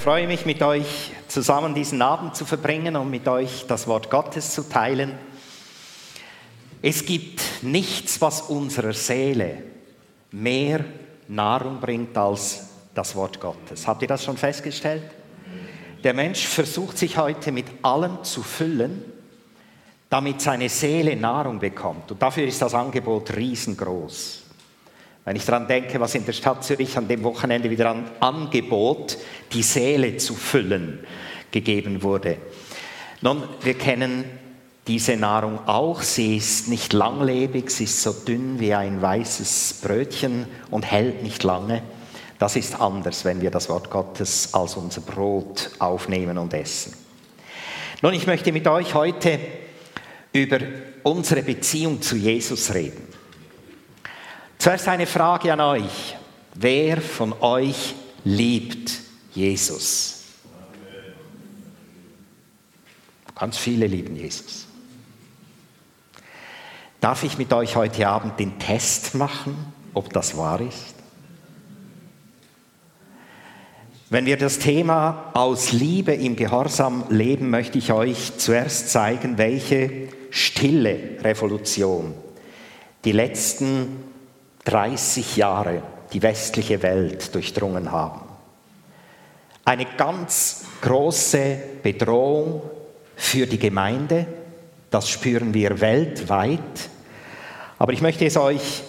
freue mich, mit euch zusammen diesen Abend zu verbringen und mit euch das Wort Gottes zu teilen. Es gibt nichts, was unserer Seele mehr Nahrung bringt als das Wort Gottes. Habt ihr das schon festgestellt? Der Mensch versucht sich heute mit allem zu füllen, damit seine Seele Nahrung bekommt. Und dafür ist das Angebot riesengroß. Wenn ich daran denke, was in der Stadt Zürich an dem Wochenende wieder an Angebot, die Seele zu füllen, gegeben wurde. Nun, wir kennen diese Nahrung auch. Sie ist nicht langlebig, sie ist so dünn wie ein weißes Brötchen und hält nicht lange. Das ist anders, wenn wir das Wort Gottes als unser Brot aufnehmen und essen. Nun, ich möchte mit euch heute über unsere Beziehung zu Jesus reden. Zuerst eine Frage an euch. Wer von euch liebt Jesus? Ganz viele lieben Jesus. Darf ich mit euch heute Abend den Test machen, ob das wahr ist? Wenn wir das Thema aus Liebe im Gehorsam leben, möchte ich euch zuerst zeigen, welche stille Revolution die letzten 30 Jahre die westliche Welt durchdrungen haben. Eine ganz große Bedrohung für die Gemeinde, das spüren wir weltweit. Aber ich möchte es euch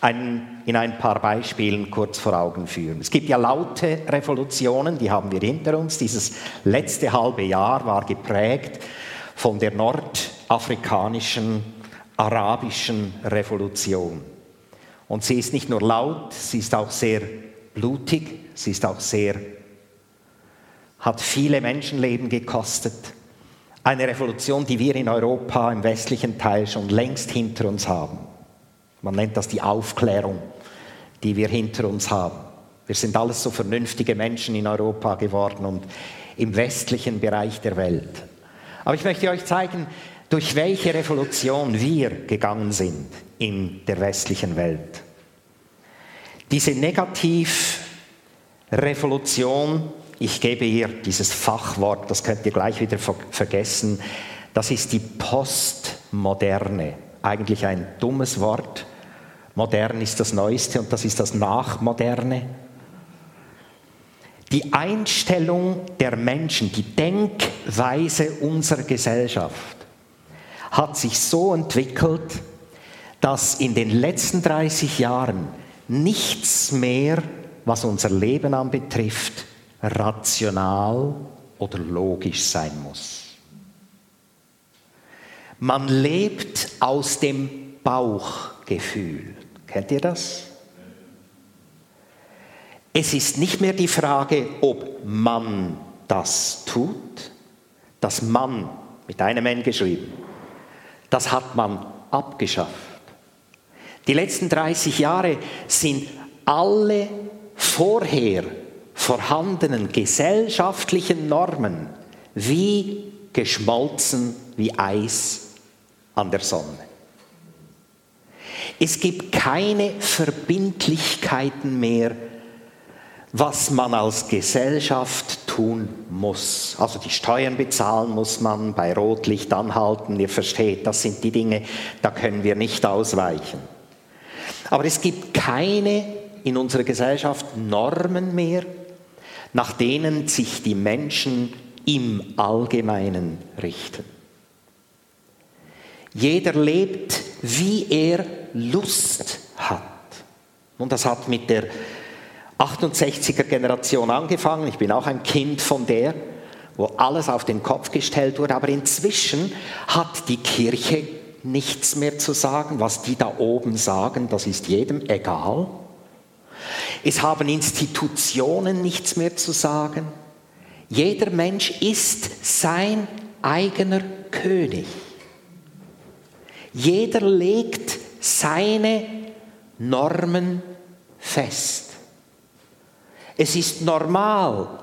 ein, in ein paar Beispielen kurz vor Augen führen. Es gibt ja laute Revolutionen, die haben wir hinter uns. Dieses letzte halbe Jahr war geprägt von der nordafrikanischen, arabischen Revolution. Und sie ist nicht nur laut, sie ist auch sehr blutig, sie ist auch sehr, hat viele Menschenleben gekostet. Eine Revolution, die wir in Europa im westlichen Teil schon längst hinter uns haben. Man nennt das die Aufklärung, die wir hinter uns haben. Wir sind alles so vernünftige Menschen in Europa geworden und im westlichen Bereich der Welt. Aber ich möchte euch zeigen, durch welche Revolution wir gegangen sind in der westlichen Welt. Diese Negativrevolution, ich gebe hier dieses Fachwort, das könnt ihr gleich wieder vergessen, das ist die Postmoderne. Eigentlich ein dummes Wort. Modern ist das Neueste und das ist das Nachmoderne. Die Einstellung der Menschen, die Denkweise unserer Gesellschaft hat sich so entwickelt, dass in den letzten 30 Jahren nichts mehr, was unser Leben anbetrifft, rational oder logisch sein muss. Man lebt aus dem Bauchgefühl. Kennt ihr das? Es ist nicht mehr die Frage, ob man das tut, das Mann mit einem N geschrieben, das hat man abgeschafft. Die letzten 30 Jahre sind alle vorher vorhandenen gesellschaftlichen Normen wie geschmolzen wie Eis an der Sonne. Es gibt keine Verbindlichkeiten mehr, was man als Gesellschaft tun muss. Also die Steuern bezahlen muss man, bei Rotlicht anhalten, ihr versteht, das sind die Dinge, da können wir nicht ausweichen. Aber es gibt keine in unserer Gesellschaft Normen mehr, nach denen sich die Menschen im Allgemeinen richten. Jeder lebt, wie er Lust hat. Und das hat mit der 68er Generation angefangen. Ich bin auch ein Kind von der, wo alles auf den Kopf gestellt wurde. Aber inzwischen hat die Kirche nichts mehr zu sagen. Was die da oben sagen, das ist jedem egal. Es haben Institutionen nichts mehr zu sagen. Jeder Mensch ist sein eigener König. Jeder legt seine Normen fest. Es ist normal,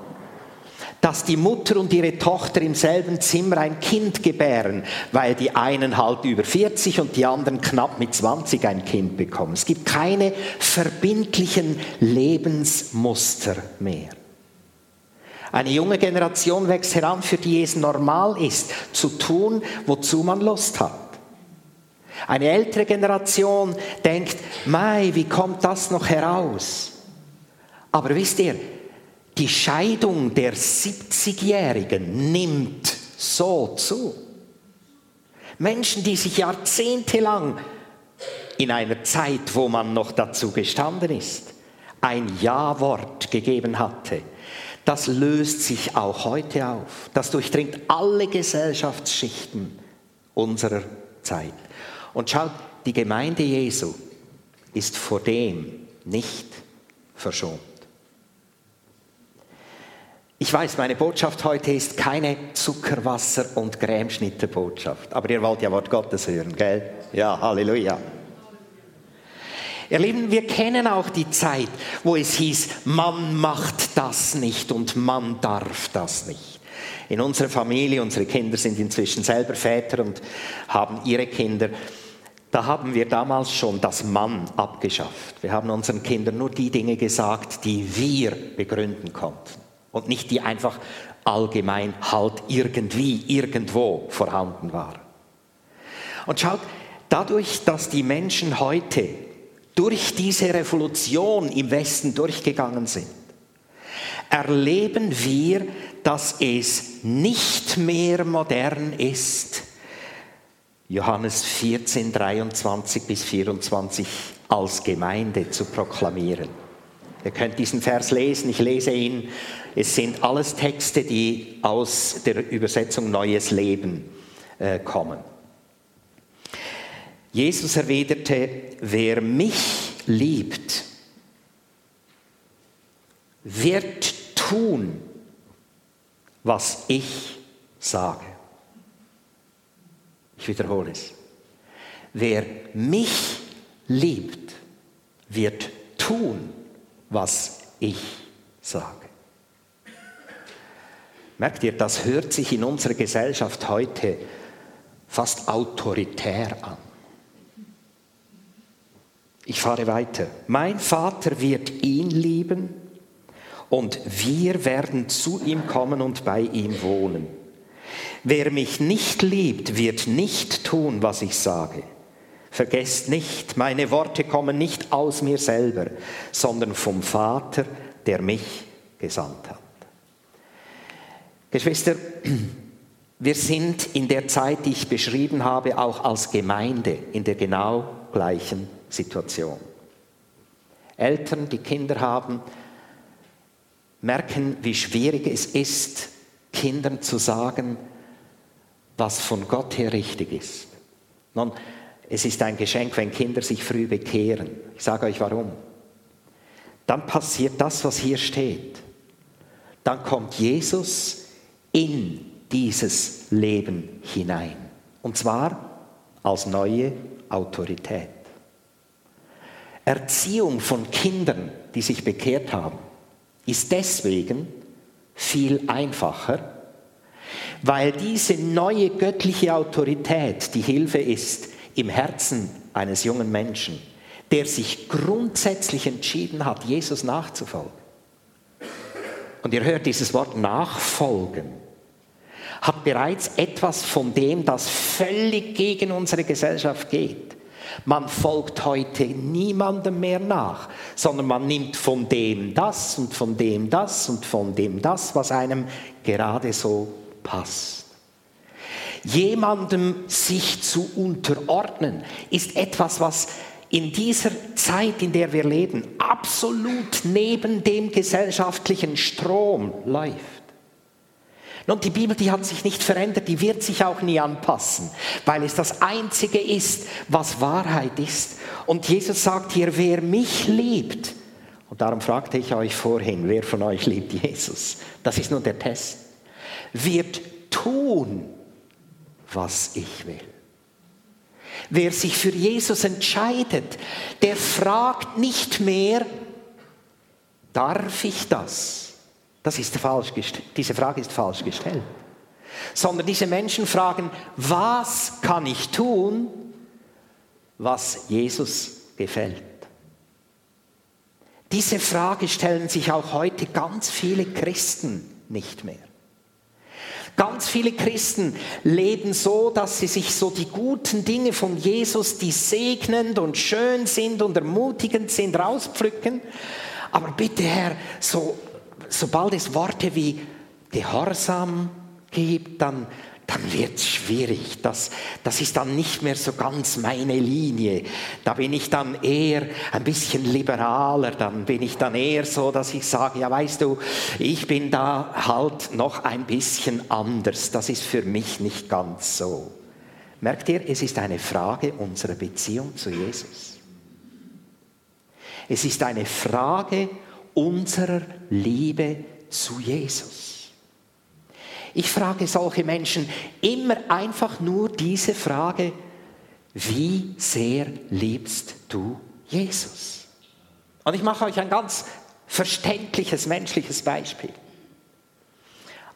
dass die Mutter und ihre Tochter im selben Zimmer ein Kind gebären, weil die einen halt über 40 und die anderen knapp mit 20 ein Kind bekommen. Es gibt keine verbindlichen Lebensmuster mehr. Eine junge Generation wächst heran, für die es normal ist, zu tun, wozu man Lust hat. Eine ältere Generation denkt, Mai, wie kommt das noch heraus? Aber wisst ihr, die Scheidung der 70-Jährigen nimmt so zu. Menschen, die sich jahrzehntelang in einer Zeit, wo man noch dazu gestanden ist, ein Ja-Wort gegeben hatte, das löst sich auch heute auf. Das durchdringt alle Gesellschaftsschichten unserer Zeit. Und schaut, die Gemeinde Jesu ist vor dem nicht verschont. Ich weiß, meine Botschaft heute ist keine Zuckerwasser- und Grämschnitte-Botschaft. Aber ihr wollt ja Wort Gottes hören, gell? Ja, Halleluja. Ihr Lieben, wir kennen auch die Zeit, wo es hieß, man macht das nicht und man darf das nicht. In unserer Familie, unsere Kinder sind inzwischen selber Väter und haben ihre Kinder. Da haben wir damals schon das Mann abgeschafft. Wir haben unseren Kindern nur die Dinge gesagt, die wir begründen konnten und nicht die einfach allgemein halt irgendwie, irgendwo vorhanden waren. Und schaut, dadurch, dass die Menschen heute durch diese Revolution im Westen durchgegangen sind, erleben wir, dass es nicht mehr modern ist, Johannes 14, 23 bis 24 als Gemeinde zu proklamieren. Ihr könnt diesen Vers lesen, ich lese ihn. Es sind alles Texte, die aus der Übersetzung Neues Leben äh, kommen. Jesus erwiderte, wer mich liebt, wird tun, was ich sage. Ich wiederhole es. Wer mich liebt, wird tun, was ich sage. Merkt ihr, das hört sich in unserer Gesellschaft heute fast autoritär an. Ich fahre weiter. Mein Vater wird ihn lieben und wir werden zu ihm kommen und bei ihm wohnen. Wer mich nicht liebt, wird nicht tun, was ich sage. Vergesst nicht, meine Worte kommen nicht aus mir selber, sondern vom Vater, der mich gesandt hat. Geschwister, wir sind in der Zeit, die ich beschrieben habe, auch als Gemeinde in der genau gleichen Situation. Eltern, die Kinder haben, merken, wie schwierig es ist, Kindern zu sagen, was von Gott her richtig ist. Nun, es ist ein Geschenk, wenn Kinder sich früh bekehren. Ich sage euch warum. Dann passiert das, was hier steht. Dann kommt Jesus in dieses Leben hinein. Und zwar als neue Autorität. Erziehung von Kindern, die sich bekehrt haben, ist deswegen viel einfacher, weil diese neue göttliche Autorität die Hilfe ist im Herzen eines jungen Menschen, der sich grundsätzlich entschieden hat, Jesus nachzufolgen. Und ihr hört dieses Wort nachfolgen, hat bereits etwas von dem, das völlig gegen unsere Gesellschaft geht. Man folgt heute niemandem mehr nach, sondern man nimmt von dem das und von dem das und von dem das, was einem gerade so passt. Jemandem sich zu unterordnen, ist etwas, was in dieser Zeit, in der wir leben, absolut neben dem gesellschaftlichen Strom läuft. Nun, die Bibel, die hat sich nicht verändert, die wird sich auch nie anpassen, weil es das Einzige ist, was Wahrheit ist. Und Jesus sagt hier, wer mich liebt, und darum fragte ich euch vorhin, wer von euch liebt Jesus? Das ist nur der Test. Wird tun, was ich will. Wer sich für Jesus entscheidet, der fragt nicht mehr, darf ich das? Das ist falsch diese Frage ist falsch gestellt. Sondern diese Menschen fragen, was kann ich tun, was Jesus gefällt? Diese Frage stellen sich auch heute ganz viele Christen nicht mehr. Ganz viele Christen leben so, dass sie sich so die guten Dinge von Jesus, die segnend und schön sind und ermutigend sind, rauspflücken. Aber bitte Herr, so, sobald es Worte wie Gehorsam gibt, dann dann wird es schwierig. Das, das ist dann nicht mehr so ganz meine Linie. Da bin ich dann eher ein bisschen liberaler. Dann bin ich dann eher so, dass ich sage, ja weißt du, ich bin da halt noch ein bisschen anders. Das ist für mich nicht ganz so. Merkt ihr, es ist eine Frage unserer Beziehung zu Jesus. Es ist eine Frage unserer Liebe zu Jesus. Ich frage solche Menschen immer einfach nur diese Frage, wie sehr liebst du Jesus? Und ich mache euch ein ganz verständliches menschliches Beispiel.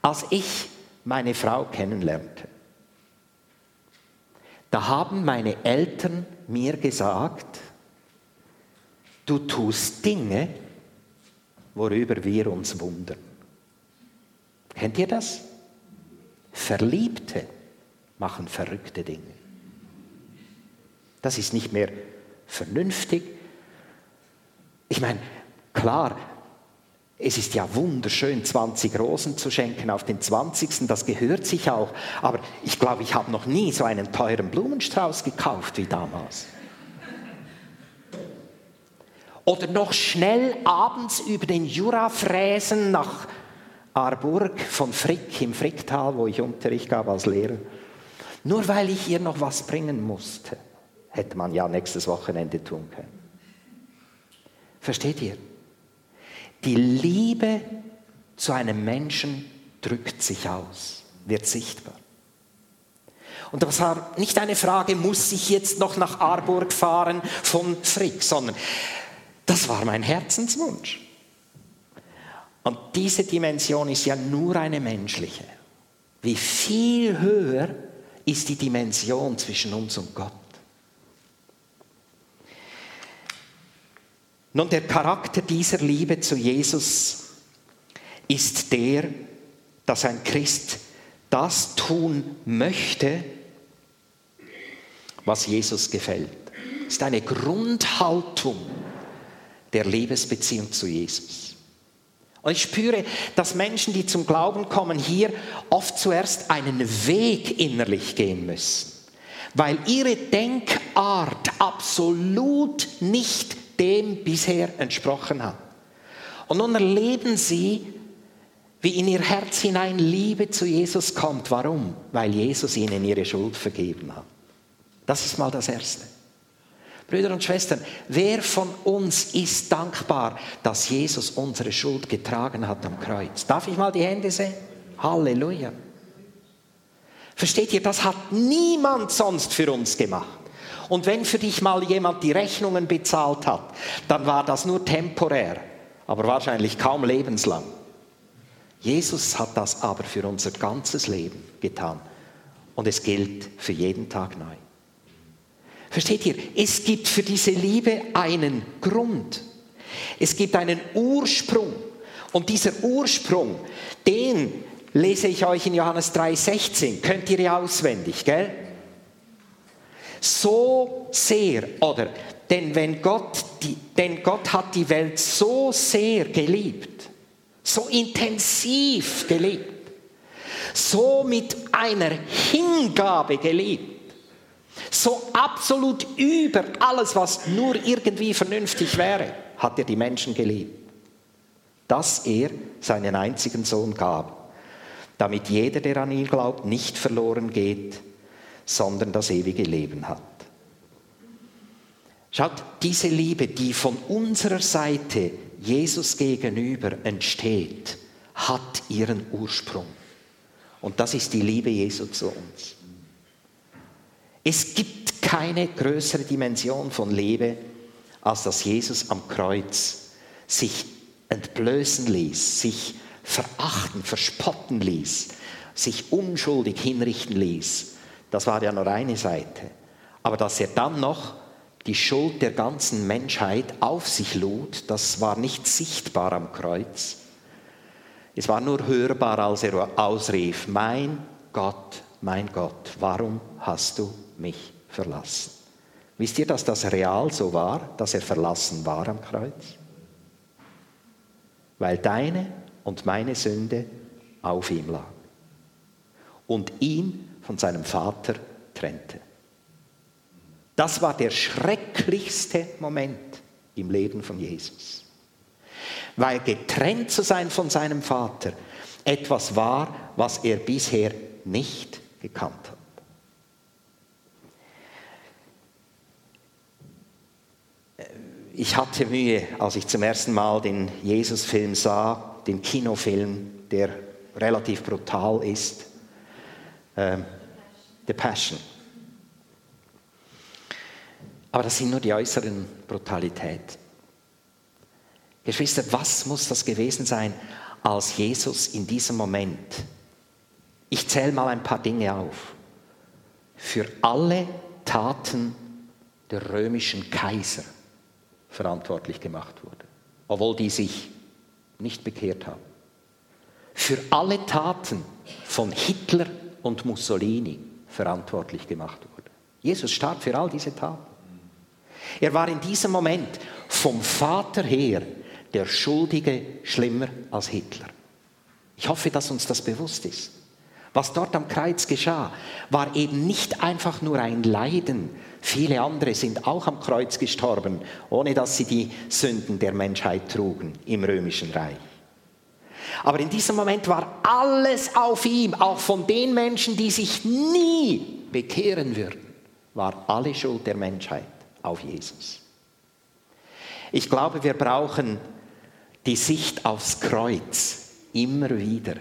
Als ich meine Frau kennenlernte, da haben meine Eltern mir gesagt, du tust Dinge, worüber wir uns wundern. Kennt ihr das? Verliebte machen verrückte Dinge. Das ist nicht mehr vernünftig. Ich meine, klar, es ist ja wunderschön, 20 Rosen zu schenken auf den 20. Das gehört sich auch. Aber ich glaube, ich habe noch nie so einen teuren Blumenstrauß gekauft wie damals. Oder noch schnell abends über den Jura fräsen nach Aarburg von Frick im Fricktal, wo ich Unterricht gab als Lehrer. Nur weil ich ihr noch was bringen musste, hätte man ja nächstes Wochenende tun können. Versteht ihr? Die Liebe zu einem Menschen drückt sich aus, wird sichtbar. Und das war nicht eine Frage, muss ich jetzt noch nach Aarburg fahren von Frick, sondern das war mein Herzenswunsch. Und diese Dimension ist ja nur eine menschliche. Wie viel höher ist die Dimension zwischen uns und Gott? Nun, der Charakter dieser Liebe zu Jesus ist der, dass ein Christ das tun möchte, was Jesus gefällt. Das ist eine Grundhaltung der Liebesbeziehung zu Jesus. Und ich spüre, dass Menschen, die zum Glauben kommen, hier oft zuerst einen Weg innerlich gehen müssen, weil ihre Denkart absolut nicht dem bisher entsprochen hat. Und nun erleben sie, wie in ihr Herz hinein Liebe zu Jesus kommt. Warum? Weil Jesus ihnen ihre Schuld vergeben hat. Das ist mal das Erste. Brüder und Schwestern, wer von uns ist dankbar, dass Jesus unsere Schuld getragen hat am Kreuz? Darf ich mal die Hände sehen? Halleluja. Versteht ihr, das hat niemand sonst für uns gemacht. Und wenn für dich mal jemand die Rechnungen bezahlt hat, dann war das nur temporär, aber wahrscheinlich kaum lebenslang. Jesus hat das aber für unser ganzes Leben getan. Und es gilt für jeden Tag neu. Versteht ihr? Es gibt für diese Liebe einen Grund. Es gibt einen Ursprung. Und dieser Ursprung, den lese ich euch in Johannes 3,16. Könnt ihr ja auswendig, gell? So sehr, oder, denn wenn Gott, die, denn Gott hat die Welt so sehr geliebt, so intensiv geliebt, so mit einer Hingabe geliebt, so absolut über alles, was nur irgendwie vernünftig wäre, hat er die Menschen geliebt. Dass er seinen einzigen Sohn gab, damit jeder, der an ihn glaubt, nicht verloren geht, sondern das ewige Leben hat. Schaut, diese Liebe, die von unserer Seite Jesus gegenüber entsteht, hat ihren Ursprung. Und das ist die Liebe Jesu zu uns. Es gibt keine größere Dimension von Liebe, als dass Jesus am Kreuz sich entblößen ließ, sich verachten, verspotten ließ, sich unschuldig hinrichten ließ. Das war ja nur eine Seite. Aber dass er dann noch die Schuld der ganzen Menschheit auf sich lud, das war nicht sichtbar am Kreuz. Es war nur hörbar, als er ausrief, mein Gott, mein Gott, warum hast du mich verlassen? Wisst ihr, dass das real so war, dass er verlassen war am Kreuz? Weil deine und meine Sünde auf ihm lag und ihn von seinem Vater trennte. Das war der schrecklichste Moment im Leben von Jesus. Weil getrennt zu sein von seinem Vater etwas war, was er bisher nicht gekannt hat. Ich hatte Mühe, als ich zum ersten Mal den Jesus-Film sah, den Kinofilm, der relativ brutal ist, äh, The Passion. Aber das sind nur die äußeren Brutalität. Geschwister, was muss das gewesen sein, als Jesus in diesem Moment, ich zähle mal ein paar Dinge auf, für alle Taten der römischen Kaiser verantwortlich gemacht wurde, obwohl die sich nicht bekehrt haben. Für alle Taten von Hitler und Mussolini verantwortlich gemacht wurde. Jesus starb für all diese Taten. Er war in diesem Moment vom Vater her der Schuldige schlimmer als Hitler. Ich hoffe, dass uns das bewusst ist. Was dort am Kreuz geschah, war eben nicht einfach nur ein Leiden. Viele andere sind auch am Kreuz gestorben, ohne dass sie die Sünden der Menschheit trugen im römischen Reich. Aber in diesem Moment war alles auf ihm, auch von den Menschen, die sich nie bekehren würden, war alle Schuld der Menschheit auf Jesus. Ich glaube, wir brauchen die Sicht aufs Kreuz immer wieder,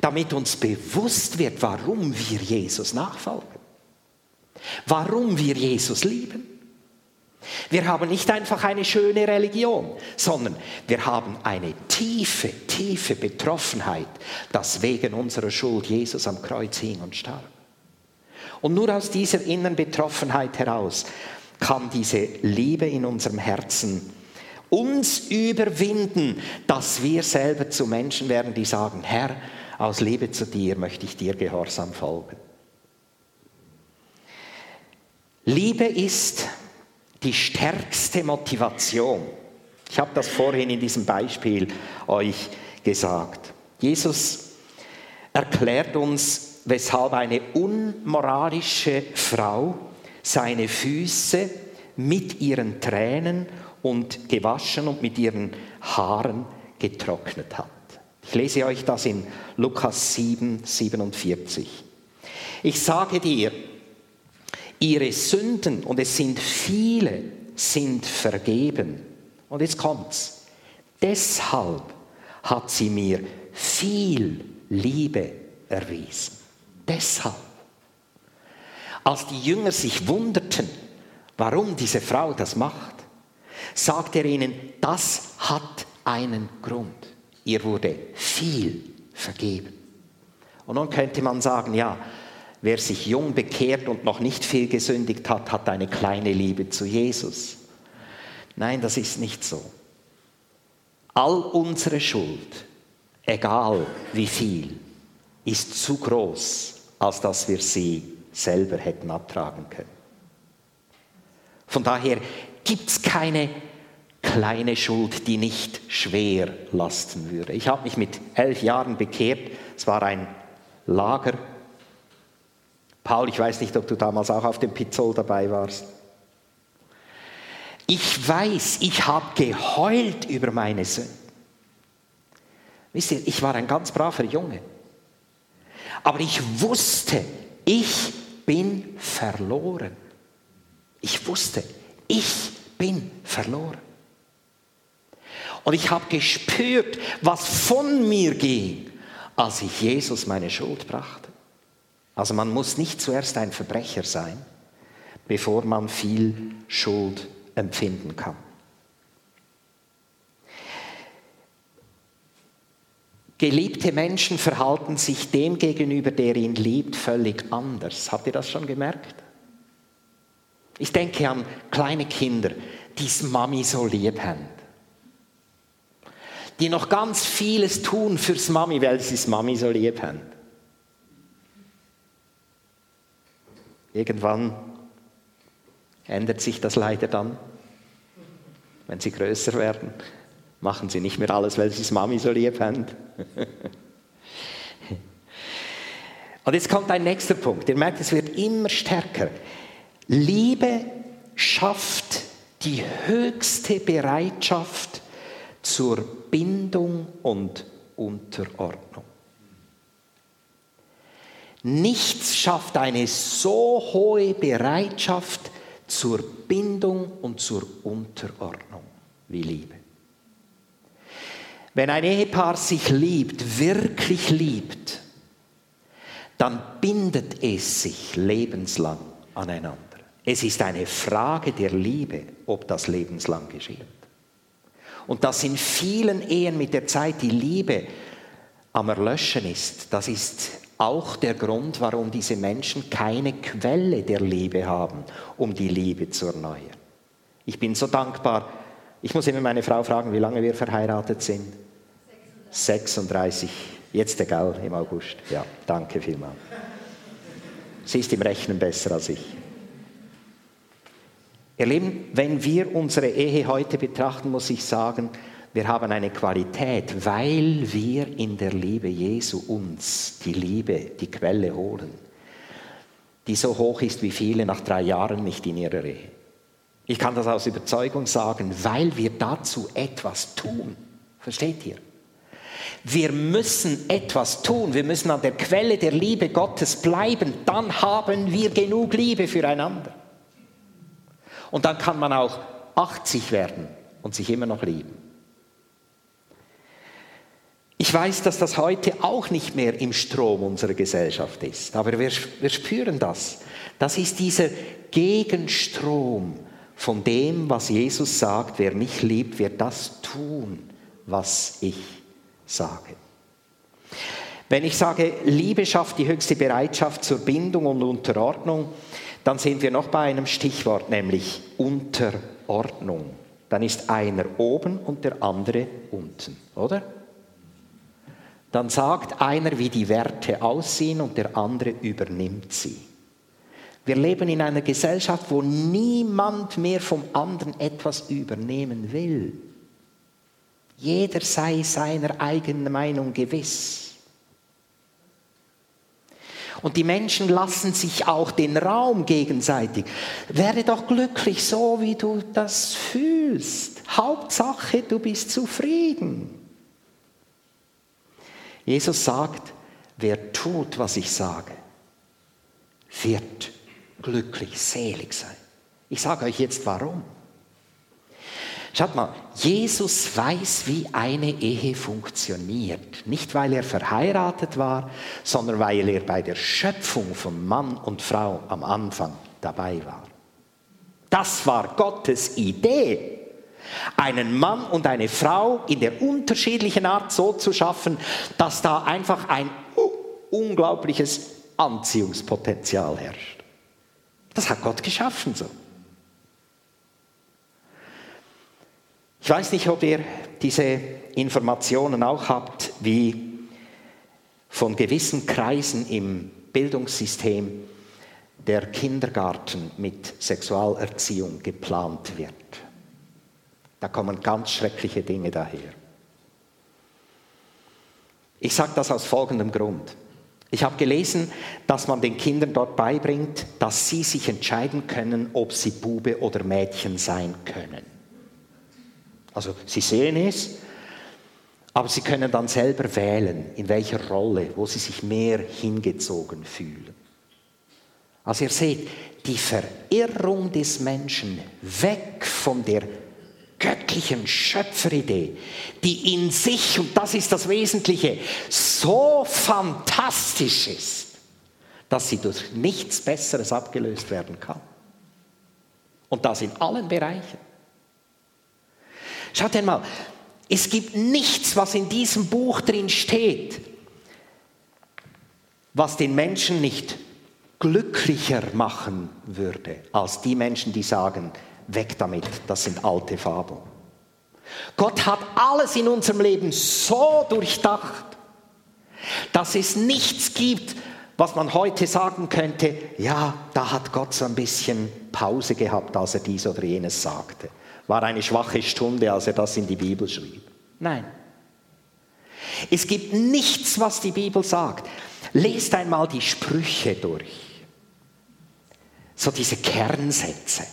damit uns bewusst wird, warum wir Jesus nachfolgen, warum wir Jesus lieben. Wir haben nicht einfach eine schöne Religion, sondern wir haben eine tiefe, tiefe Betroffenheit, dass wegen unserer Schuld Jesus am Kreuz hing und starb. Und nur aus dieser inneren Betroffenheit heraus kann diese Liebe in unserem Herzen uns überwinden, dass wir selber zu Menschen werden, die sagen, Herr, aus Liebe zu dir möchte ich dir gehorsam folgen. Liebe ist die stärkste Motivation. Ich habe das vorhin in diesem Beispiel euch gesagt. Jesus erklärt uns, weshalb eine unmoralische Frau seine Füße mit ihren Tränen und gewaschen und mit ihren Haaren getrocknet hat. Ich lese euch das in Lukas 7, 47. Ich sage dir, ihre Sünden, und es sind viele, sind vergeben. Und jetzt kommt's. Deshalb hat sie mir viel Liebe erwiesen. Deshalb. Als die Jünger sich wunderten, warum diese Frau das macht, sagt er ihnen, das hat einen Grund. Ihr wurde viel vergeben. Und nun könnte man sagen, ja, wer sich jung bekehrt und noch nicht viel gesündigt hat, hat eine kleine Liebe zu Jesus. Nein, das ist nicht so. All unsere Schuld, egal wie viel, ist zu groß, als dass wir sie selber hätten abtragen können. Von daher gibt es keine kleine Schuld, die nicht schwer lasten würde. Ich habe mich mit elf Jahren bekehrt. Es war ein Lager. Paul, ich weiß nicht, ob du damals auch auf dem Pizzol dabei warst. Ich weiß, ich habe geheult über meine Sünden. Wisst ihr, ich war ein ganz braver Junge. Aber ich wusste, ich bin verloren. Ich wusste, ich bin verloren. Und ich habe gespürt, was von mir ging, als ich Jesus meine Schuld brachte. Also man muss nicht zuerst ein Verbrecher sein, bevor man viel Schuld empfinden kann. Geliebte Menschen verhalten sich dem gegenüber, der ihn liebt, völlig anders. Habt ihr das schon gemerkt? Ich denke an kleine Kinder, die Mami so lieb haben die noch ganz vieles tun fürs Mami, weil sie es Mami so lieb haben. Irgendwann ändert sich das leider dann, wenn sie größer werden. Machen sie nicht mehr alles, weil sie es Mami so lieb haben. Und jetzt kommt ein nächster Punkt. Ihr merkt, es wird immer stärker. Liebe schafft die höchste Bereitschaft zur Bindung und Unterordnung. Nichts schafft eine so hohe Bereitschaft zur Bindung und zur Unterordnung wie Liebe. Wenn ein Ehepaar sich liebt, wirklich liebt, dann bindet es sich lebenslang aneinander. Es ist eine Frage der Liebe, ob das lebenslang geschieht. Und dass in vielen Ehen mit der Zeit die Liebe am Erlöschen ist, das ist auch der Grund, warum diese Menschen keine Quelle der Liebe haben, um die Liebe zu erneuern. Ich bin so dankbar. Ich muss immer meine Frau fragen, wie lange wir verheiratet sind. 36. Jetzt egal, im August. Ja, danke vielmals. Sie ist im Rechnen besser als ich. Ihr Lieben, wenn wir unsere Ehe heute betrachten, muss ich sagen, wir haben eine Qualität, weil wir in der Liebe Jesu uns die Liebe, die Quelle holen, die so hoch ist wie viele nach drei Jahren nicht in ihrer Ehe. Ich kann das aus Überzeugung sagen, weil wir dazu etwas tun. Versteht ihr? Wir müssen etwas tun. Wir müssen an der Quelle der Liebe Gottes bleiben. Dann haben wir genug Liebe füreinander. Und dann kann man auch 80 werden und sich immer noch lieben. Ich weiß, dass das heute auch nicht mehr im Strom unserer Gesellschaft ist, aber wir, wir spüren das. Das ist dieser Gegenstrom von dem, was Jesus sagt, wer mich liebt, wird das tun, was ich sage. Wenn ich sage, Liebe schafft die höchste Bereitschaft zur Bindung und Unterordnung, dann sind wir noch bei einem Stichwort, nämlich Unterordnung. Dann ist einer oben und der andere unten, oder? Dann sagt einer, wie die Werte aussehen und der andere übernimmt sie. Wir leben in einer Gesellschaft, wo niemand mehr vom anderen etwas übernehmen will. Jeder sei seiner eigenen Meinung gewiss. Und die Menschen lassen sich auch den Raum gegenseitig. Werde doch glücklich so, wie du das fühlst. Hauptsache, du bist zufrieden. Jesus sagt, wer tut, was ich sage, wird glücklich, selig sein. Ich sage euch jetzt warum. Schaut mal, Jesus weiß, wie eine Ehe funktioniert. Nicht, weil er verheiratet war, sondern weil er bei der Schöpfung von Mann und Frau am Anfang dabei war. Das war Gottes Idee, einen Mann und eine Frau in der unterschiedlichen Art so zu schaffen, dass da einfach ein unglaubliches Anziehungspotenzial herrscht. Das hat Gott geschaffen so. Ich weiß nicht, ob ihr diese Informationen auch habt, wie von gewissen Kreisen im Bildungssystem der Kindergarten mit Sexualerziehung geplant wird. Da kommen ganz schreckliche Dinge daher. Ich sage das aus folgendem Grund. Ich habe gelesen, dass man den Kindern dort beibringt, dass sie sich entscheiden können, ob sie Bube oder Mädchen sein können. Also sie sehen es, aber sie können dann selber wählen, in welcher Rolle, wo sie sich mehr hingezogen fühlen. Also ihr seht, die Verirrung des Menschen weg von der göttlichen Schöpferidee, die in sich, und das ist das Wesentliche, so fantastisch ist, dass sie durch nichts Besseres abgelöst werden kann. Und das in allen Bereichen. Schaut einmal, es gibt nichts, was in diesem Buch drin steht, was den Menschen nicht glücklicher machen würde, als die Menschen, die sagen, weg damit, das sind alte Fabeln. Gott hat alles in unserem Leben so durchdacht, dass es nichts gibt, was man heute sagen könnte, ja, da hat Gott so ein bisschen Pause gehabt, als er dies oder jenes sagte. War eine schwache Stunde, als er das in die Bibel schrieb. Nein. Es gibt nichts, was die Bibel sagt. Lest einmal die Sprüche durch. So diese Kernsätze.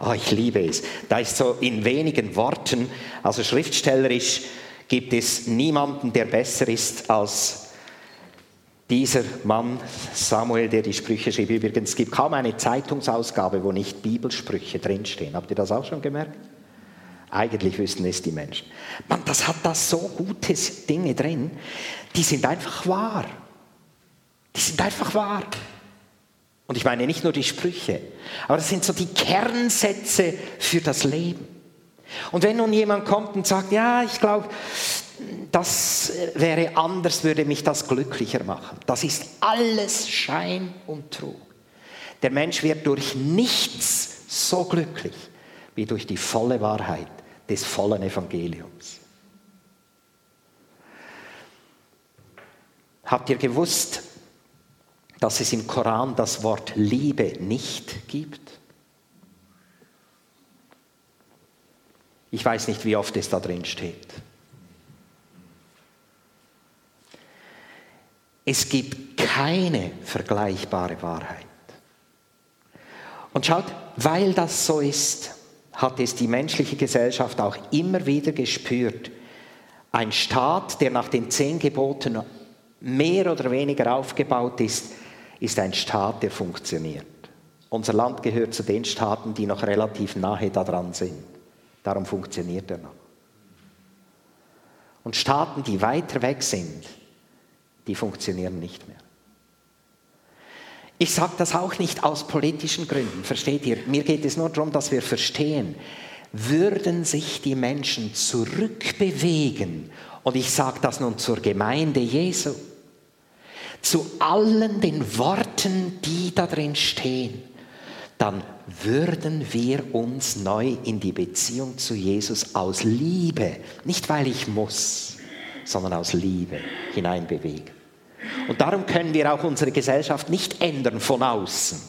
Oh, ich liebe es. Da ist so in wenigen Worten, also schriftstellerisch gibt es niemanden, der besser ist als dieser Mann Samuel, der die Sprüche schrieb. Übrigens, es gibt kaum eine Zeitungsausgabe, wo nicht Bibelsprüche drinstehen. Habt ihr das auch schon gemerkt? Eigentlich wüssten es die Menschen. Man, das hat da so gute Dinge drin, die sind einfach wahr. Die sind einfach wahr. Und ich meine nicht nur die Sprüche, aber das sind so die Kernsätze für das Leben. Und wenn nun jemand kommt und sagt, ja, ich glaube, das wäre anders, würde mich das glücklicher machen. Das ist alles Schein und Trug. Der Mensch wird durch nichts so glücklich wie durch die volle Wahrheit des vollen Evangeliums. Habt ihr gewusst, dass es im Koran das Wort Liebe nicht gibt? Ich weiß nicht, wie oft es da drin steht. Es gibt keine vergleichbare Wahrheit. Und schaut, weil das so ist, hat es die menschliche Gesellschaft auch immer wieder gespürt. Ein Staat, der nach den zehn Geboten mehr oder weniger aufgebaut ist, ist ein Staat, der funktioniert. Unser Land gehört zu den Staaten, die noch relativ nahe daran sind. Darum funktioniert er noch. Und Staaten, die weiter weg sind, die funktionieren nicht mehr. Ich sage das auch nicht aus politischen Gründen, versteht ihr? Mir geht es nur darum, dass wir verstehen, würden sich die Menschen zurückbewegen, und ich sage das nun zur Gemeinde Jesu, zu allen den Worten, die da drin stehen, dann würden wir uns neu in die Beziehung zu Jesus aus Liebe, nicht weil ich muss, sondern aus Liebe hineinbewegen. Und darum können wir auch unsere Gesellschaft nicht ändern von außen,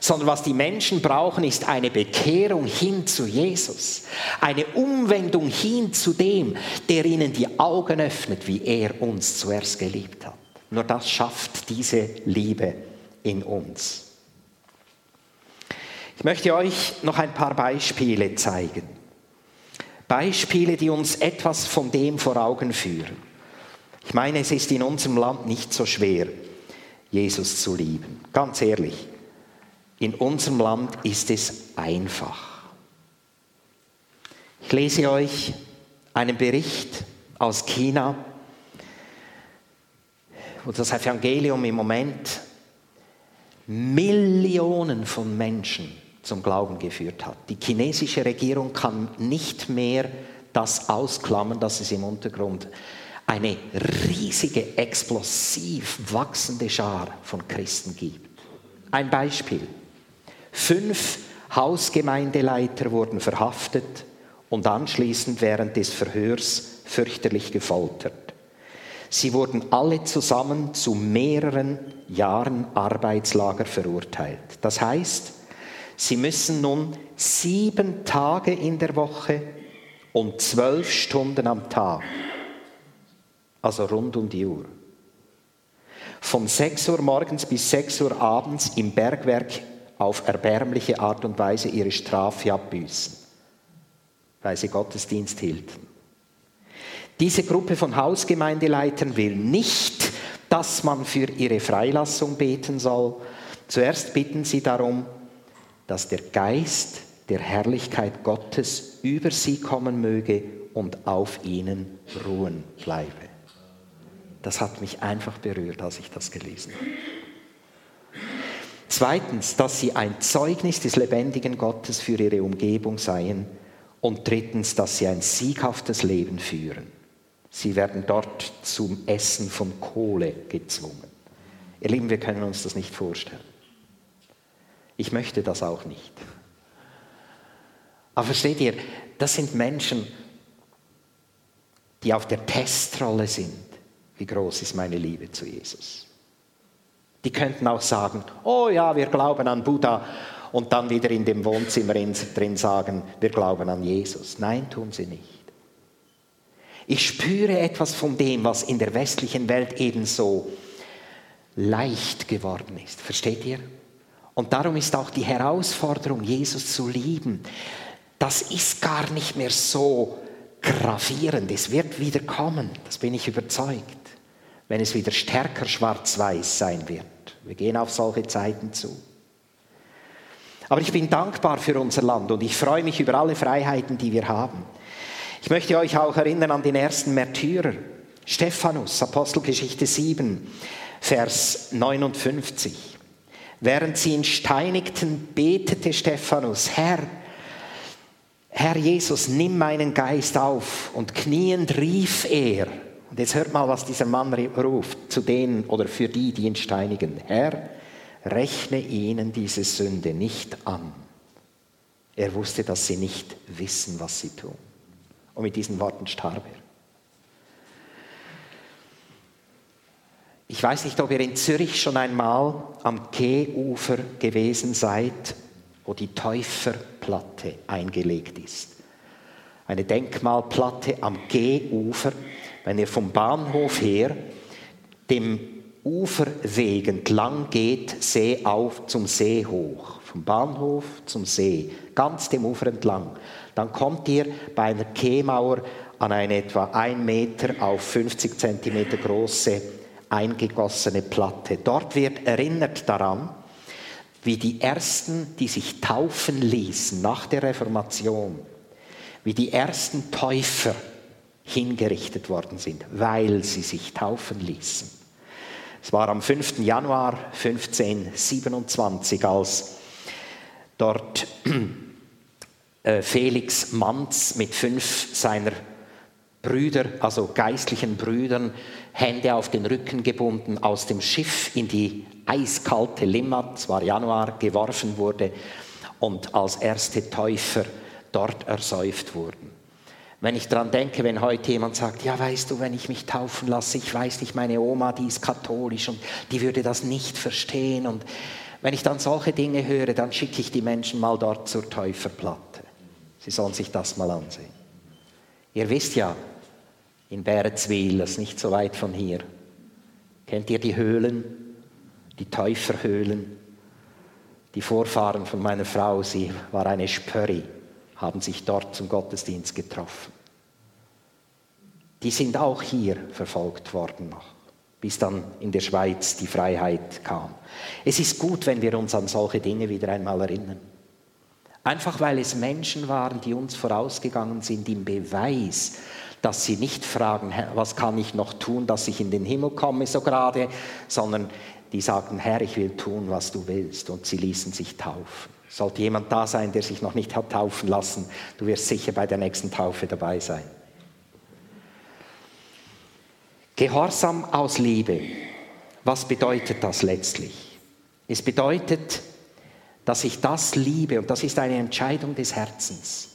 sondern was die Menschen brauchen, ist eine Bekehrung hin zu Jesus, eine Umwendung hin zu dem, der ihnen die Augen öffnet, wie er uns zuerst geliebt hat. Nur das schafft diese Liebe in uns. Ich möchte euch noch ein paar Beispiele zeigen. Beispiele, die uns etwas von dem vor Augen führen. Ich meine, es ist in unserem Land nicht so schwer, Jesus zu lieben. Ganz ehrlich, in unserem Land ist es einfach. Ich lese euch einen Bericht aus China, wo das Evangelium im Moment Millionen von Menschen zum Glauben geführt hat. Die chinesische Regierung kann nicht mehr das ausklammern, dass es im Untergrund eine riesige, explosiv wachsende Schar von Christen gibt. Ein Beispiel. Fünf Hausgemeindeleiter wurden verhaftet und anschließend während des Verhörs fürchterlich gefoltert. Sie wurden alle zusammen zu mehreren Jahren Arbeitslager verurteilt. Das heißt, sie müssen nun sieben Tage in der Woche und zwölf Stunden am Tag also rund um die Uhr. Von 6 Uhr morgens bis 6 Uhr abends im Bergwerk auf erbärmliche Art und Weise ihre Strafe abbüßen, weil sie Gottesdienst hielten. Diese Gruppe von Hausgemeindeleitern will nicht, dass man für ihre Freilassung beten soll. Zuerst bitten sie darum, dass der Geist der Herrlichkeit Gottes über sie kommen möge und auf ihnen ruhen bleibe. Das hat mich einfach berührt, als ich das gelesen habe. Zweitens, dass sie ein Zeugnis des lebendigen Gottes für ihre Umgebung seien. Und drittens, dass sie ein sieghaftes Leben führen. Sie werden dort zum Essen von Kohle gezwungen. Ihr Lieben, wir können uns das nicht vorstellen. Ich möchte das auch nicht. Aber versteht ihr, das sind Menschen, die auf der Testrolle sind. Wie groß ist meine Liebe zu Jesus? Die könnten auch sagen, oh ja, wir glauben an Buddha und dann wieder in dem Wohnzimmer drin sagen, wir glauben an Jesus. Nein, tun sie nicht. Ich spüre etwas von dem, was in der westlichen Welt ebenso leicht geworden ist. Versteht ihr? Und darum ist auch die Herausforderung, Jesus zu lieben, das ist gar nicht mehr so gravierend. Es wird wieder kommen, das bin ich überzeugt, wenn es wieder stärker schwarz-weiß sein wird. Wir gehen auf solche Zeiten zu. Aber ich bin dankbar für unser Land und ich freue mich über alle Freiheiten, die wir haben. Ich möchte euch auch erinnern an den ersten Märtyrer, Stephanus, Apostelgeschichte 7, Vers 59. Während sie ihn steinigten, betete Stephanus, Herr, Herr Jesus, nimm meinen Geist auf. Und kniend rief er, und jetzt hört mal, was dieser Mann ruft, zu denen oder für die, die ihn steinigen. Herr, rechne ihnen diese Sünde nicht an. Er wusste, dass sie nicht wissen, was sie tun. Und mit diesen Worten starb er. Ich weiß nicht, ob ihr in Zürich schon einmal am Keeufer gewesen seid, wo die Täuferplatte eingelegt ist. Eine Denkmalplatte am Gehufer, wenn ihr vom Bahnhof her dem Uferweg entlang geht, See auf zum See hoch. Vom Bahnhof zum See, ganz dem Ufer entlang. Dann kommt ihr bei einer Kehlmauer an eine etwa ein Meter auf 50 Zentimeter große eingegossene Platte. Dort wird erinnert daran, wie die ersten, die sich taufen ließen nach der Reformation, wie die ersten Täufer hingerichtet worden sind, weil sie sich taufen ließen. Es war am 5. Januar 1527, als dort Felix Manz mit fünf seiner Brüder, also geistlichen Brüdern, Hände auf den Rücken gebunden, aus dem Schiff in die eiskalte Limmat, es war Januar, geworfen wurde und als erste Täufer dort ersäuft wurden. Wenn ich daran denke, wenn heute jemand sagt, ja weißt du, wenn ich mich taufen lasse, ich weiß nicht, meine Oma, die ist katholisch und die würde das nicht verstehen. Und wenn ich dann solche Dinge höre, dann schicke ich die Menschen mal dort zur Täuferplatte. Sie sollen sich das mal ansehen. Ihr wisst ja, in Bäretswil, das ist nicht so weit von hier, kennt ihr die Höhlen, die Täuferhöhlen? Die Vorfahren von meiner Frau, sie war eine Spörri haben sich dort zum Gottesdienst getroffen. Die sind auch hier verfolgt worden noch, bis dann in der Schweiz die Freiheit kam. Es ist gut, wenn wir uns an solche Dinge wieder einmal erinnern. Einfach weil es Menschen waren, die uns vorausgegangen sind im Beweis, dass sie nicht fragen, was kann ich noch tun, dass ich in den Himmel komme so gerade, sondern die sagten, Herr, ich will tun, was du willst. Und sie ließen sich taufen. Sollte jemand da sein, der sich noch nicht hat taufen lassen, du wirst sicher bei der nächsten Taufe dabei sein. Gehorsam aus Liebe. Was bedeutet das letztlich? Es bedeutet, dass ich das liebe, und das ist eine Entscheidung des Herzens,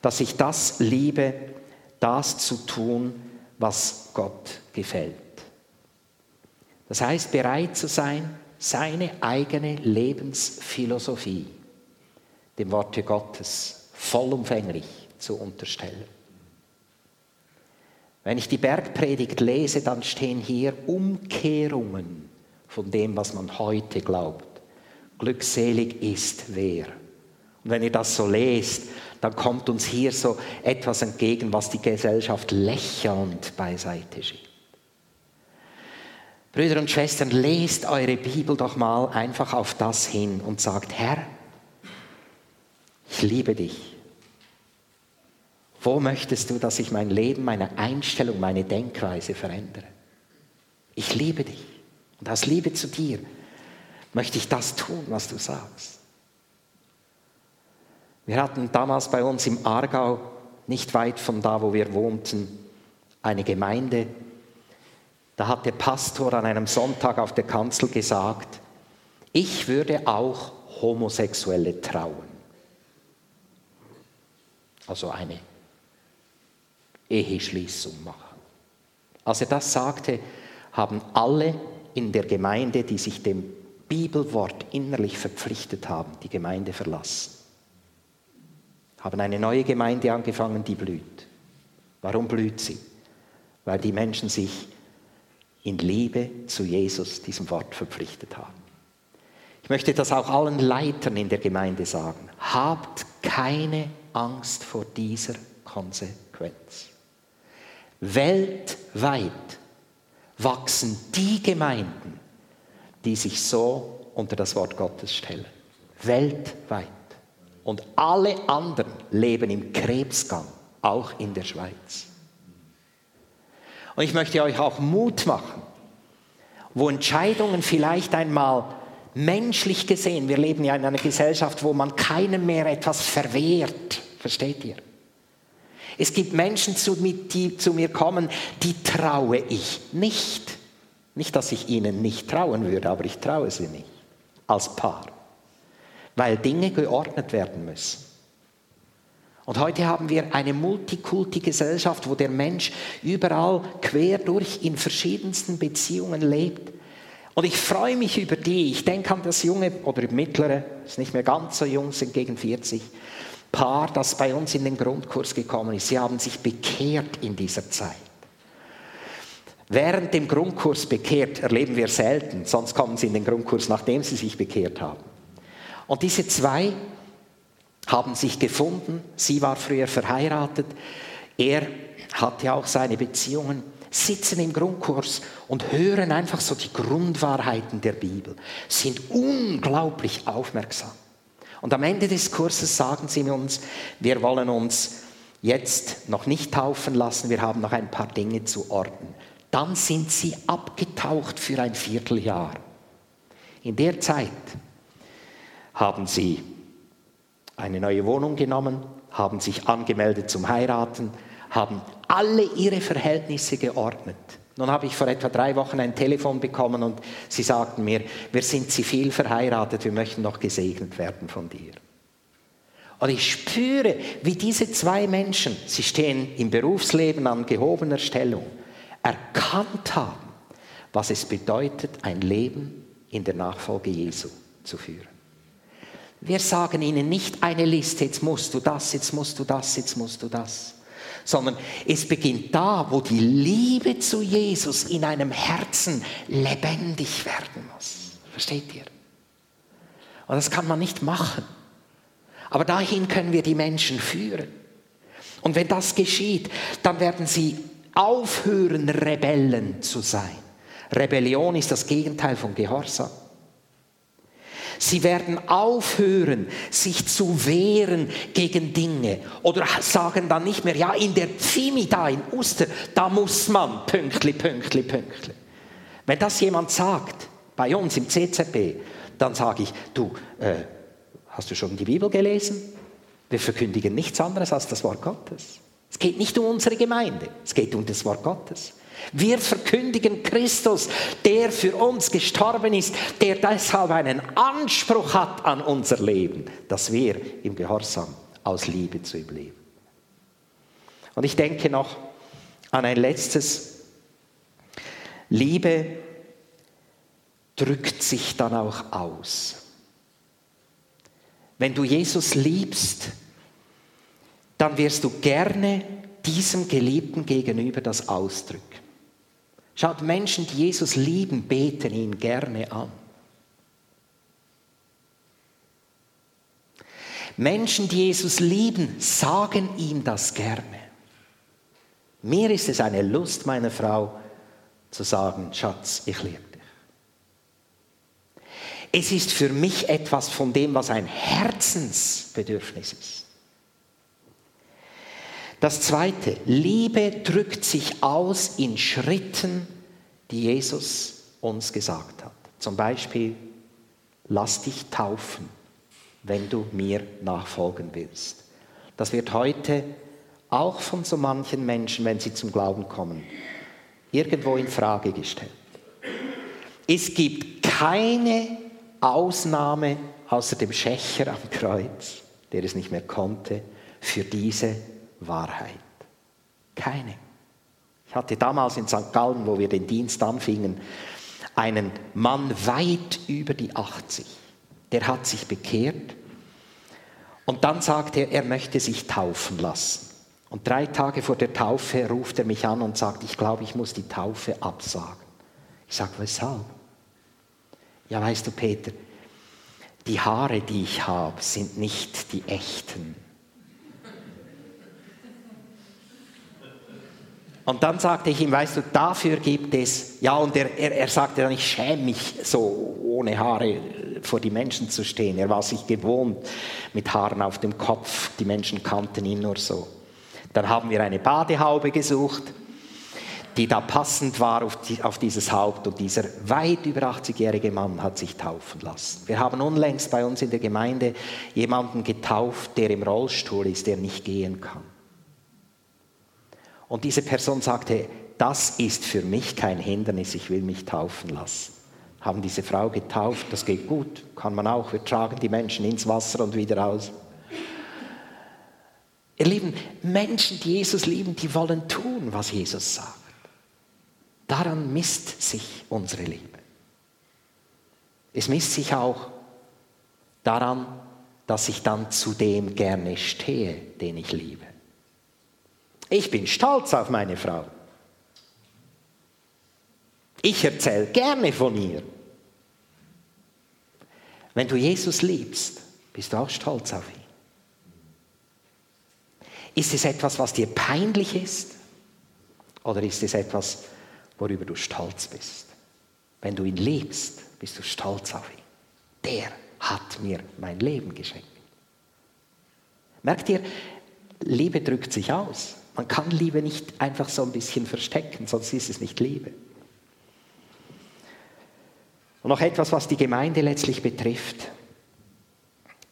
dass ich das liebe, das zu tun, was Gott gefällt. Das heißt, bereit zu sein, seine eigene Lebensphilosophie dem Worte Gottes vollumfänglich zu unterstellen. Wenn ich die Bergpredigt lese, dann stehen hier Umkehrungen von dem, was man heute glaubt. Glückselig ist wer. Und wenn ihr das so lest, dann kommt uns hier so etwas entgegen, was die Gesellschaft lächelnd beiseite schiebt. Brüder und Schwestern, lest eure Bibel doch mal einfach auf das hin und sagt, Herr, ich liebe dich. Wo möchtest du, dass ich mein Leben, meine Einstellung, meine Denkweise verändere? Ich liebe dich. Und aus Liebe zu dir möchte ich das tun, was du sagst. Wir hatten damals bei uns im Aargau, nicht weit von da, wo wir wohnten, eine Gemeinde, da hat der Pastor an einem Sonntag auf der Kanzel gesagt, ich würde auch Homosexuelle trauen. also eine Eheschließung machen. Als er das sagte, haben alle in der Gemeinde, die sich dem Bibelwort innerlich verpflichtet haben, die Gemeinde verlassen. Haben eine neue Gemeinde angefangen, die blüht. Warum blüht sie? Weil die Menschen sich in Liebe zu Jesus diesem Wort verpflichtet haben. Ich möchte das auch allen Leitern in der Gemeinde sagen. Habt keine Angst vor dieser Konsequenz. Weltweit wachsen die Gemeinden, die sich so unter das Wort Gottes stellen. Weltweit. Und alle anderen leben im Krebsgang, auch in der Schweiz. Und ich möchte euch auch Mut machen, wo Entscheidungen vielleicht einmal menschlich gesehen, wir leben ja in einer Gesellschaft, wo man keinem mehr etwas verwehrt, versteht ihr? Es gibt Menschen, die zu mir kommen, die traue ich nicht. Nicht, dass ich ihnen nicht trauen würde, aber ich traue sie nicht als Paar, weil Dinge geordnet werden müssen. Und heute haben wir eine Multikulti-Gesellschaft, wo der Mensch überall quer durch in verschiedensten Beziehungen lebt. Und ich freue mich über die. Ich denke an das junge oder mittlere, ist nicht mehr ganz so jung, sind gegen 40, Paar, das bei uns in den Grundkurs gekommen ist. Sie haben sich bekehrt in dieser Zeit. Während dem Grundkurs bekehrt erleben wir selten, sonst kommen sie in den Grundkurs, nachdem sie sich bekehrt haben. Und diese zwei haben sich gefunden. Sie war früher verheiratet. Er hatte auch seine Beziehungen, sitzen im Grundkurs und hören einfach so die Grundwahrheiten der Bibel, sind unglaublich aufmerksam. Und am Ende des Kurses sagen sie uns, wir wollen uns jetzt noch nicht taufen lassen, wir haben noch ein paar Dinge zu ordnen. Dann sind sie abgetaucht für ein Vierteljahr. In der Zeit haben sie eine neue Wohnung genommen, haben sich angemeldet zum Heiraten, haben alle ihre Verhältnisse geordnet. Nun habe ich vor etwa drei Wochen ein Telefon bekommen und sie sagten mir, wir sind zivil verheiratet, wir möchten noch gesegnet werden von dir. Und ich spüre, wie diese zwei Menschen, sie stehen im Berufsleben an gehobener Stellung, erkannt haben, was es bedeutet, ein Leben in der Nachfolge Jesu zu führen. Wir sagen ihnen nicht eine Liste, jetzt musst du das, jetzt musst du das, jetzt musst du das sondern es beginnt da, wo die Liebe zu Jesus in einem Herzen lebendig werden muss. Versteht ihr? Und das kann man nicht machen. Aber dahin können wir die Menschen führen. Und wenn das geschieht, dann werden sie aufhören, Rebellen zu sein. Rebellion ist das Gegenteil von Gehorsam. Sie werden aufhören, sich zu wehren gegen Dinge oder sagen dann nicht mehr, ja, in der Pfimi da in Uster, da muss man, pünktli, pünktli, pünktli. Wenn das jemand sagt, bei uns im CZB, dann sage ich, du, äh, hast du schon die Bibel gelesen? Wir verkündigen nichts anderes als das Wort Gottes. Es geht nicht um unsere Gemeinde, es geht um das Wort Gottes. Wir verkündigen Christus, der für uns gestorben ist, der deshalb einen Anspruch hat an unser Leben, dass wir im Gehorsam aus Liebe zu ihm leben. Und ich denke noch an ein letztes. Liebe drückt sich dann auch aus. Wenn du Jesus liebst, dann wirst du gerne diesem Geliebten gegenüber das ausdrücken. Schaut, Menschen, die Jesus lieben, beten ihn gerne an. Menschen, die Jesus lieben, sagen ihm das gerne. Mir ist es eine Lust, meiner Frau, zu sagen, Schatz, ich liebe dich. Es ist für mich etwas von dem, was ein Herzensbedürfnis ist. Das Zweite, Liebe drückt sich aus in Schritten, die Jesus uns gesagt hat. Zum Beispiel, lass dich taufen, wenn du mir nachfolgen willst. Das wird heute auch von so manchen Menschen, wenn sie zum Glauben kommen, irgendwo in Frage gestellt. Es gibt keine Ausnahme außer dem Schächer am Kreuz, der es nicht mehr konnte, für diese Wahrheit? Keine. Ich hatte damals in St. Gallen, wo wir den Dienst anfingen, einen Mann weit über die 80. Der hat sich bekehrt und dann sagte er, er möchte sich taufen lassen. Und drei Tage vor der Taufe ruft er mich an und sagt, ich glaube, ich muss die Taufe absagen. Ich sage, weshalb? Ja, weißt du, Peter, die Haare, die ich habe, sind nicht die echten. Und dann sagte ich ihm, weißt du, dafür gibt es, ja, und er, er, er sagte dann, ich schäme mich so ohne Haare vor die Menschen zu stehen. Er war sich gewohnt mit Haaren auf dem Kopf, die Menschen kannten ihn nur so. Dann haben wir eine Badehaube gesucht, die da passend war auf, die, auf dieses Haupt und dieser weit über 80-jährige Mann hat sich taufen lassen. Wir haben unlängst bei uns in der Gemeinde jemanden getauft, der im Rollstuhl ist, der nicht gehen kann. Und diese Person sagte, das ist für mich kein Hindernis, ich will mich taufen lassen. Haben diese Frau getauft, das geht gut, kann man auch, wir tragen die Menschen ins Wasser und wieder aus. Ihr Lieben, Menschen, die Jesus lieben, die wollen tun, was Jesus sagt. Daran misst sich unsere Liebe. Es misst sich auch daran, dass ich dann zu dem gerne stehe, den ich liebe. Ich bin stolz auf meine Frau. Ich erzähle gerne von ihr. Wenn du Jesus liebst, bist du auch stolz auf ihn. Ist es etwas, was dir peinlich ist? Oder ist es etwas, worüber du stolz bist? Wenn du ihn liebst, bist du stolz auf ihn. Der hat mir mein Leben geschenkt. Merkt ihr, Liebe drückt sich aus. Man kann Liebe nicht einfach so ein bisschen verstecken, sonst ist es nicht Liebe. Und noch etwas, was die Gemeinde letztlich betrifft.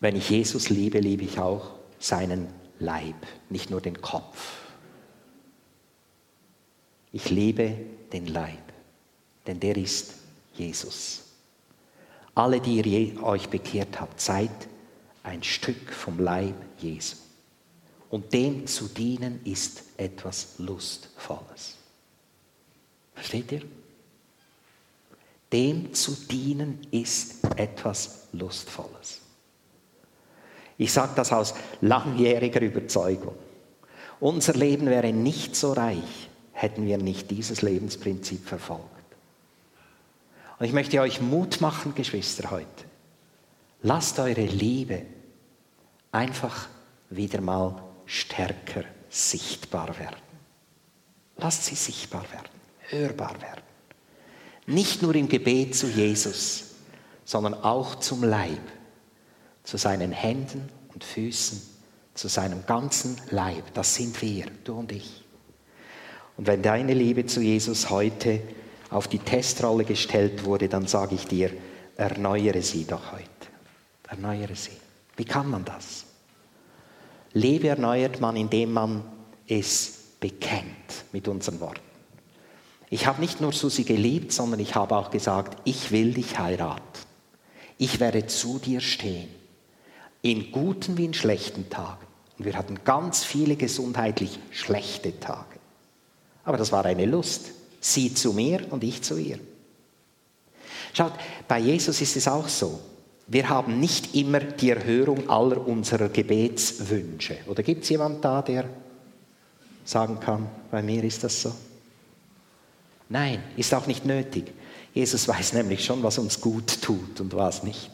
Wenn ich Jesus liebe, liebe ich auch seinen Leib, nicht nur den Kopf. Ich liebe den Leib, denn der ist Jesus. Alle, die ihr euch bekehrt habt, seid ein Stück vom Leib Jesu. Und dem zu dienen ist etwas Lustvolles. Versteht ihr? Dem zu dienen ist etwas Lustvolles. Ich sage das aus langjähriger Überzeugung. Unser Leben wäre nicht so reich, hätten wir nicht dieses Lebensprinzip verfolgt. Und ich möchte euch Mut machen, Geschwister, heute. Lasst eure Liebe einfach wieder mal stärker sichtbar werden. Lasst sie sichtbar werden, hörbar werden. Nicht nur im Gebet zu Jesus, sondern auch zum Leib zu seinen Händen und Füßen, zu seinem ganzen Leib. Das sind wir, du und ich. Und wenn deine Liebe zu Jesus heute auf die Testrolle gestellt wurde, dann sage ich dir, erneuere sie doch heute. Erneuere sie. Wie kann man das? Liebe erneuert man, indem man es bekennt mit unseren Worten. Ich habe nicht nur Susi geliebt, sondern ich habe auch gesagt, ich will dich heiraten. Ich werde zu dir stehen in guten wie in schlechten Tagen. Und wir hatten ganz viele gesundheitlich schlechte Tage. Aber das war eine Lust. Sie zu mir und ich zu ihr. Schaut, bei Jesus ist es auch so. Wir haben nicht immer die Erhörung aller unserer Gebetswünsche. Oder gibt es jemanden da, der sagen kann, bei mir ist das so? Nein, ist auch nicht nötig. Jesus weiß nämlich schon, was uns gut tut und was nicht.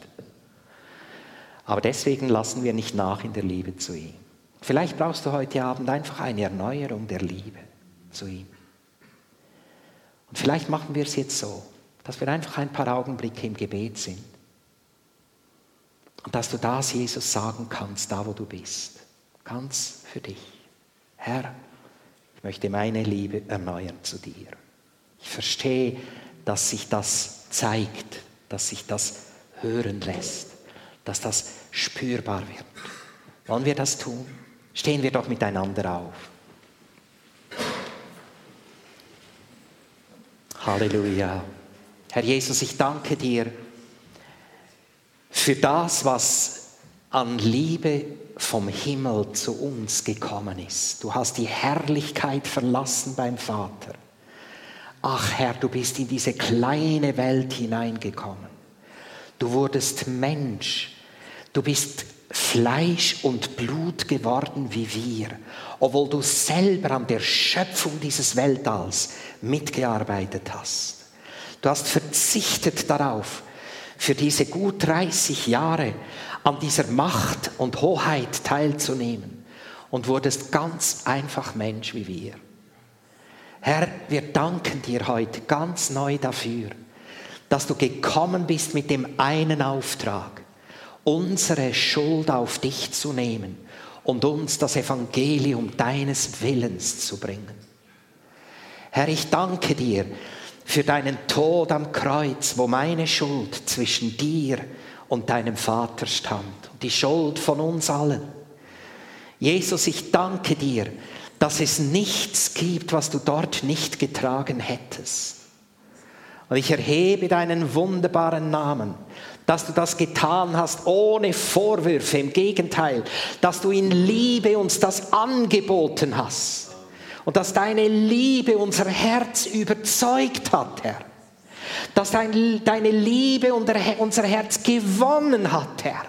Aber deswegen lassen wir nicht nach in der Liebe zu ihm. Vielleicht brauchst du heute Abend einfach eine Erneuerung der Liebe zu ihm. Und vielleicht machen wir es jetzt so, dass wir einfach ein paar Augenblicke im Gebet sind. Und dass du das Jesus sagen kannst, da wo du bist. Ganz für dich. Herr, ich möchte meine Liebe erneuern zu dir. Ich verstehe, dass sich das zeigt, dass sich das hören lässt dass das spürbar wird. Wollen wir das tun? Stehen wir doch miteinander auf. Halleluja. Herr Jesus, ich danke dir für das, was an Liebe vom Himmel zu uns gekommen ist. Du hast die Herrlichkeit verlassen beim Vater. Ach Herr, du bist in diese kleine Welt hineingekommen. Du wurdest Mensch. Du bist Fleisch und Blut geworden wie wir, obwohl du selber an der Schöpfung dieses Weltalls mitgearbeitet hast. Du hast verzichtet darauf, für diese gut 30 Jahre an dieser Macht und Hoheit teilzunehmen und wurdest ganz einfach Mensch wie wir. Herr, wir danken dir heute ganz neu dafür, dass du gekommen bist mit dem einen Auftrag, unsere Schuld auf dich zu nehmen und uns das Evangelium deines Willens zu bringen. Herr, ich danke dir, für deinen Tod am Kreuz, wo meine Schuld zwischen dir und deinem Vater stand. Die Schuld von uns allen. Jesus, ich danke dir, dass es nichts gibt, was du dort nicht getragen hättest. Und ich erhebe deinen wunderbaren Namen, dass du das getan hast ohne Vorwürfe. Im Gegenteil, dass du in Liebe uns das angeboten hast und dass deine Liebe unser Herz überzeugt hat, Herr. Dass dein, deine Liebe unser Herz gewonnen hat, Herr.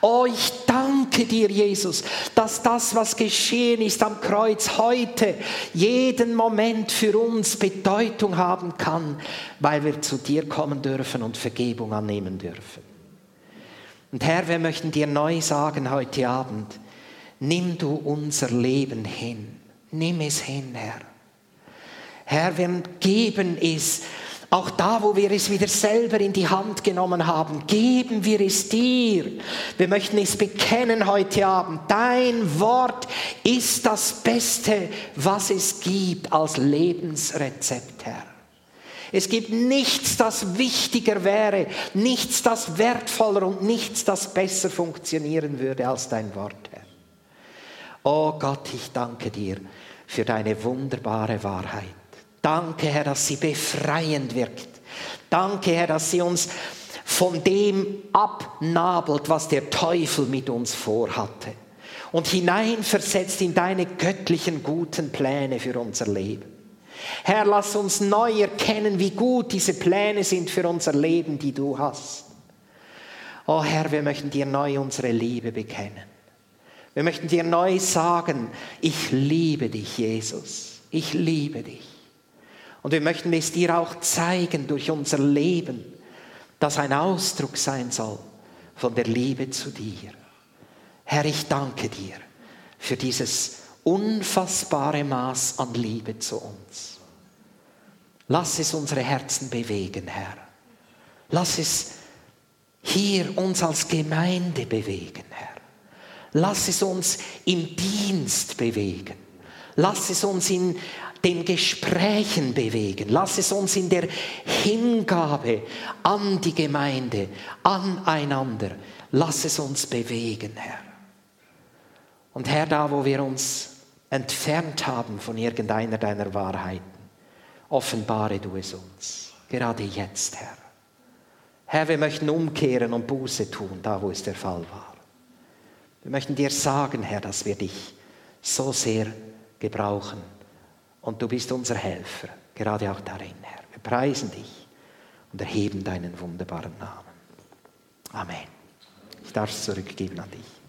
Oh, ich danke dir, Jesus, dass das, was geschehen ist am Kreuz heute, jeden Moment für uns Bedeutung haben kann, weil wir zu dir kommen dürfen und Vergebung annehmen dürfen. Und Herr, wir möchten dir neu sagen heute Abend, nimm du unser Leben hin. Nimm es hin, Herr. Herr, wir geben es, auch da, wo wir es wieder selber in die Hand genommen haben, geben wir es dir. Wir möchten es bekennen heute Abend. Dein Wort ist das Beste, was es gibt als Lebensrezept, Herr. Es gibt nichts, das wichtiger wäre, nichts, das wertvoller und nichts, das besser funktionieren würde als dein Wort, Herr. Oh Gott, ich danke dir für deine wunderbare Wahrheit. Danke, Herr, dass sie befreiend wirkt. Danke, Herr, dass sie uns von dem abnabelt, was der Teufel mit uns vorhatte und hineinversetzt in deine göttlichen guten Pläne für unser Leben. Herr, lass uns neu erkennen, wie gut diese Pläne sind für unser Leben, die du hast. Oh Herr, wir möchten dir neu unsere Liebe bekennen. Wir möchten dir neu sagen, ich liebe dich, Jesus. Ich liebe dich. Und wir möchten es dir auch zeigen durch unser Leben, das ein Ausdruck sein soll von der Liebe zu dir. Herr, ich danke dir für dieses unfassbare Maß an Liebe zu uns. Lass es unsere Herzen bewegen, Herr. Lass es hier uns als Gemeinde bewegen, Herr. Lass es uns im Dienst bewegen. Lass es uns in den Gesprächen bewegen. Lass es uns in der Hingabe an die Gemeinde, aneinander. Lass es uns bewegen, Herr. Und Herr, da wo wir uns entfernt haben von irgendeiner deiner Wahrheiten, offenbare du es uns. Gerade jetzt, Herr. Herr, wir möchten umkehren und Buße tun, da wo es der Fall war. Wir möchten dir sagen, Herr, dass wir dich so sehr gebrauchen. Und du bist unser Helfer, gerade auch darin, Herr. Wir preisen dich und erheben deinen wunderbaren Namen. Amen. Ich darf es zurückgeben an dich.